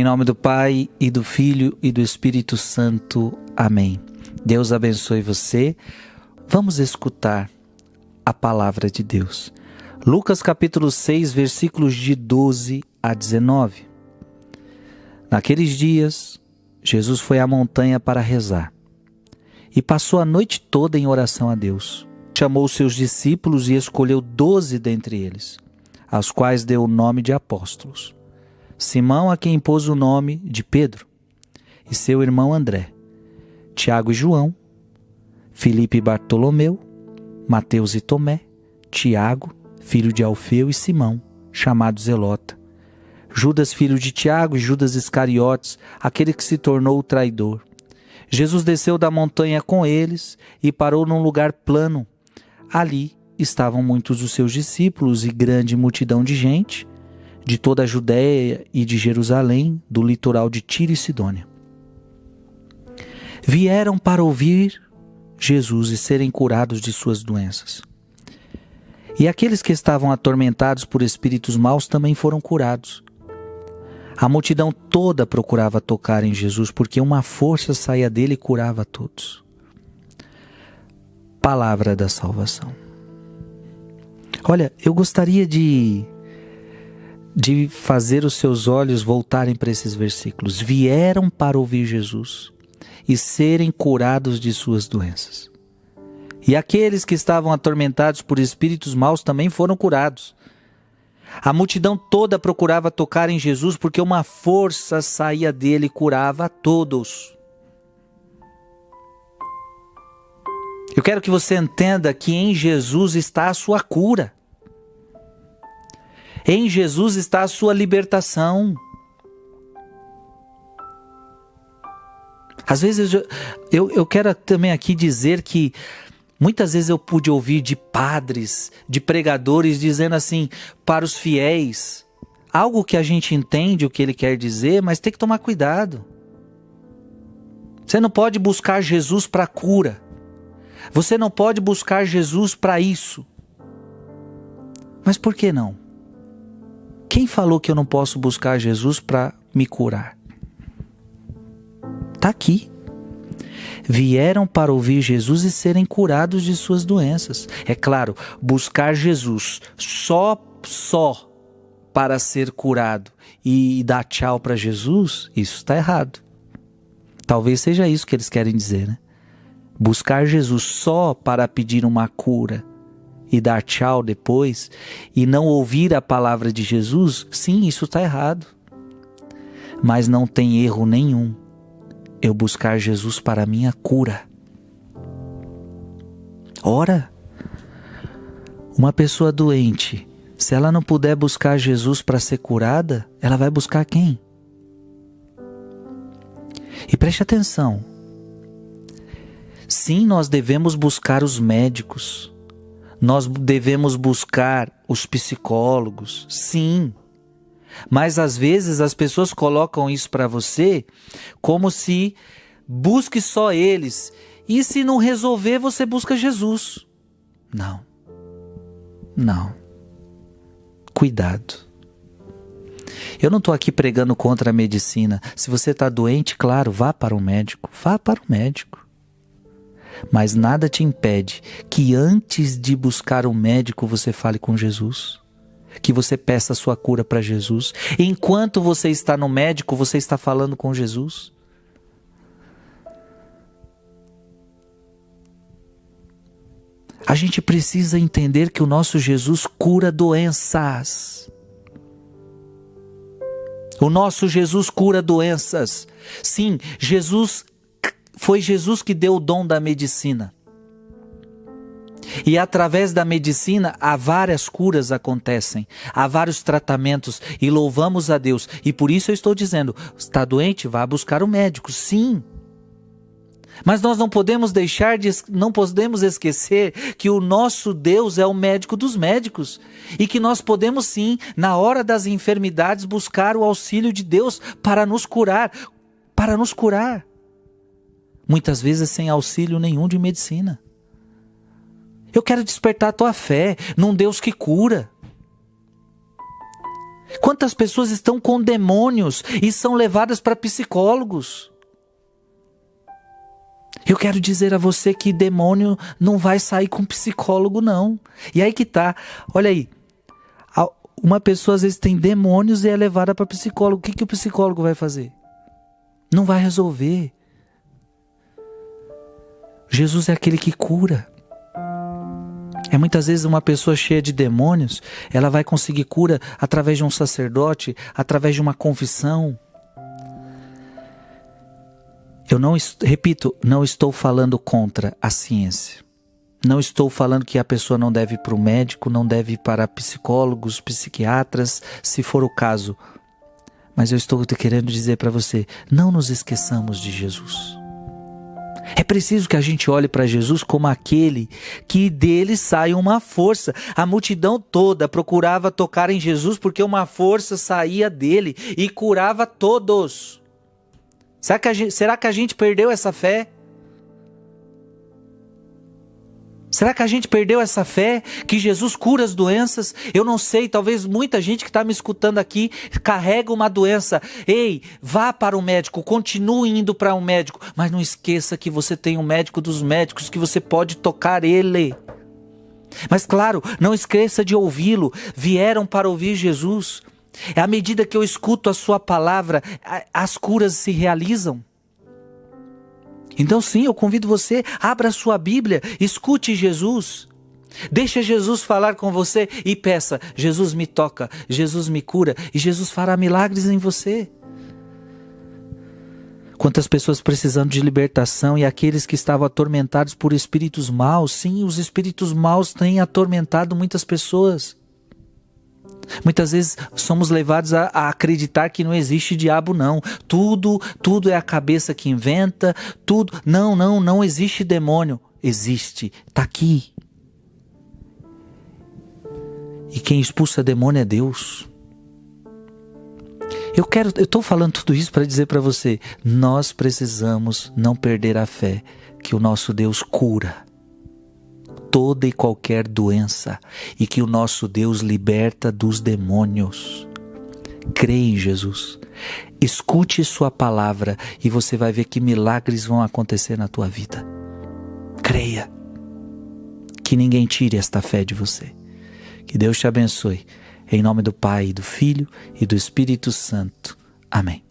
Em nome do Pai e do Filho e do Espírito Santo. Amém. Deus abençoe você. Vamos escutar a palavra de Deus. Lucas capítulo 6, versículos de 12 a 19. Naqueles dias, Jesus foi à montanha para rezar e passou a noite toda em oração a Deus. Chamou seus discípulos e escolheu doze dentre eles, aos quais deu o nome de apóstolos Simão, a quem pôs o nome de Pedro, e seu irmão André, Tiago e João, Filipe e Bartolomeu, Mateus e Tomé, Tiago, filho de Alfeu e Simão, chamado Zelota, Judas, filho de Tiago, e Judas Iscariotes, aquele que se tornou o traidor. Jesus desceu da montanha com eles e parou num lugar plano. Ali estavam muitos dos seus discípulos e grande multidão de gente de toda a Judéia e de Jerusalém, do litoral de Tiro e Sidônia. Vieram para ouvir Jesus e serem curados de suas doenças. E aqueles que estavam atormentados por espíritos maus também foram curados. A multidão toda procurava tocar em Jesus, porque uma força saía dele e curava todos. Palavra da salvação. Olha, eu gostaria de de fazer os seus olhos voltarem para esses versículos. Vieram para ouvir Jesus e serem curados de suas doenças. E aqueles que estavam atormentados por espíritos maus também foram curados. A multidão toda procurava tocar em Jesus porque uma força saía dele e curava a todos. Eu quero que você entenda que em Jesus está a sua cura. Em Jesus está a sua libertação. Às vezes eu, eu, eu quero também aqui dizer que muitas vezes eu pude ouvir de padres, de pregadores dizendo assim para os fiéis, algo que a gente entende o que ele quer dizer, mas tem que tomar cuidado. Você não pode buscar Jesus para cura. Você não pode buscar Jesus para isso. Mas por que não? Quem falou que eu não posso buscar Jesus para me curar? Está aqui. Vieram para ouvir Jesus e serem curados de suas doenças. É claro, buscar Jesus só, só para ser curado e dar tchau para Jesus, isso está errado. Talvez seja isso que eles querem dizer, né? Buscar Jesus só para pedir uma cura e dar tchau depois e não ouvir a palavra de Jesus, sim, isso está errado. Mas não tem erro nenhum eu buscar Jesus para a minha cura. Ora, uma pessoa doente, se ela não puder buscar Jesus para ser curada, ela vai buscar quem? E preste atenção. Sim, nós devemos buscar os médicos, nós devemos buscar os psicólogos, sim. Mas às vezes as pessoas colocam isso para você como se busque só eles. E se não resolver, você busca Jesus. Não. Não. Cuidado. Eu não estou aqui pregando contra a medicina. Se você está doente, claro, vá para o médico. Vá para o médico mas nada te impede que antes de buscar um médico você fale com Jesus. Que você peça a sua cura para Jesus. Enquanto você está no médico, você está falando com Jesus. A gente precisa entender que o nosso Jesus cura doenças. O nosso Jesus cura doenças. Sim, Jesus foi Jesus que deu o dom da medicina. E através da medicina, há várias curas acontecem, há vários tratamentos e louvamos a Deus. E por isso eu estou dizendo: está doente, vá buscar o médico, sim. Mas nós não podemos deixar de, não podemos esquecer que o nosso Deus é o médico dos médicos e que nós podemos sim, na hora das enfermidades, buscar o auxílio de Deus para nos curar, para nos curar muitas vezes sem auxílio nenhum de medicina. Eu quero despertar a tua fé num Deus que cura. Quantas pessoas estão com demônios e são levadas para psicólogos? Eu quero dizer a você que demônio não vai sair com psicólogo, não. E aí que tá. Olha aí. Uma pessoa às vezes tem demônios e é levada para psicólogo. O que, que o psicólogo vai fazer? Não vai resolver. Jesus é aquele que cura. É muitas vezes uma pessoa cheia de demônios, ela vai conseguir cura através de um sacerdote, através de uma confissão. Eu não repito, não estou falando contra a ciência. Não estou falando que a pessoa não deve ir para o médico, não deve ir para psicólogos, psiquiatras, se for o caso. Mas eu estou querendo dizer para você: não nos esqueçamos de Jesus. É preciso que a gente olhe para Jesus como aquele que dele sai uma força. A multidão toda procurava tocar em Jesus porque uma força saía dele e curava todos. Será que a gente, será que a gente perdeu essa fé? Será que a gente perdeu essa fé que Jesus cura as doenças? Eu não sei, talvez muita gente que está me escutando aqui carrega uma doença. Ei, vá para o médico, continue indo para o um médico, mas não esqueça que você tem um médico dos médicos que você pode tocar ele. Mas claro, não esqueça de ouvi-lo. Vieram para ouvir Jesus. À medida que eu escuto a sua palavra, as curas se realizam. Então, sim, eu convido você, abra a sua Bíblia, escute Jesus. Deixa Jesus falar com você e peça: Jesus me toca, Jesus me cura e Jesus fará milagres em você. Quantas pessoas precisando de libertação e aqueles que estavam atormentados por espíritos maus, sim, os espíritos maus têm atormentado muitas pessoas. Muitas vezes somos levados a, a, acreditar que não existe diabo, não. Tudo, tudo é a cabeça que inventa, tudo. Não, não, não existe demônio. Existe, está aqui. E quem expulsa demônio é Deus. Eu quero, eu estou falando tudo isso para dizer para você, nós precisamos não perder a fé que o nosso Deus cura toda e qualquer doença e que o nosso Deus liberta dos demônios. Creia em Jesus. Escute Sua palavra e você vai ver que milagres vão acontecer na tua vida. Creia. Que ninguém tire esta fé de você. Que Deus te abençoe. Em nome do Pai, do Filho e do Espírito Santo. Amém.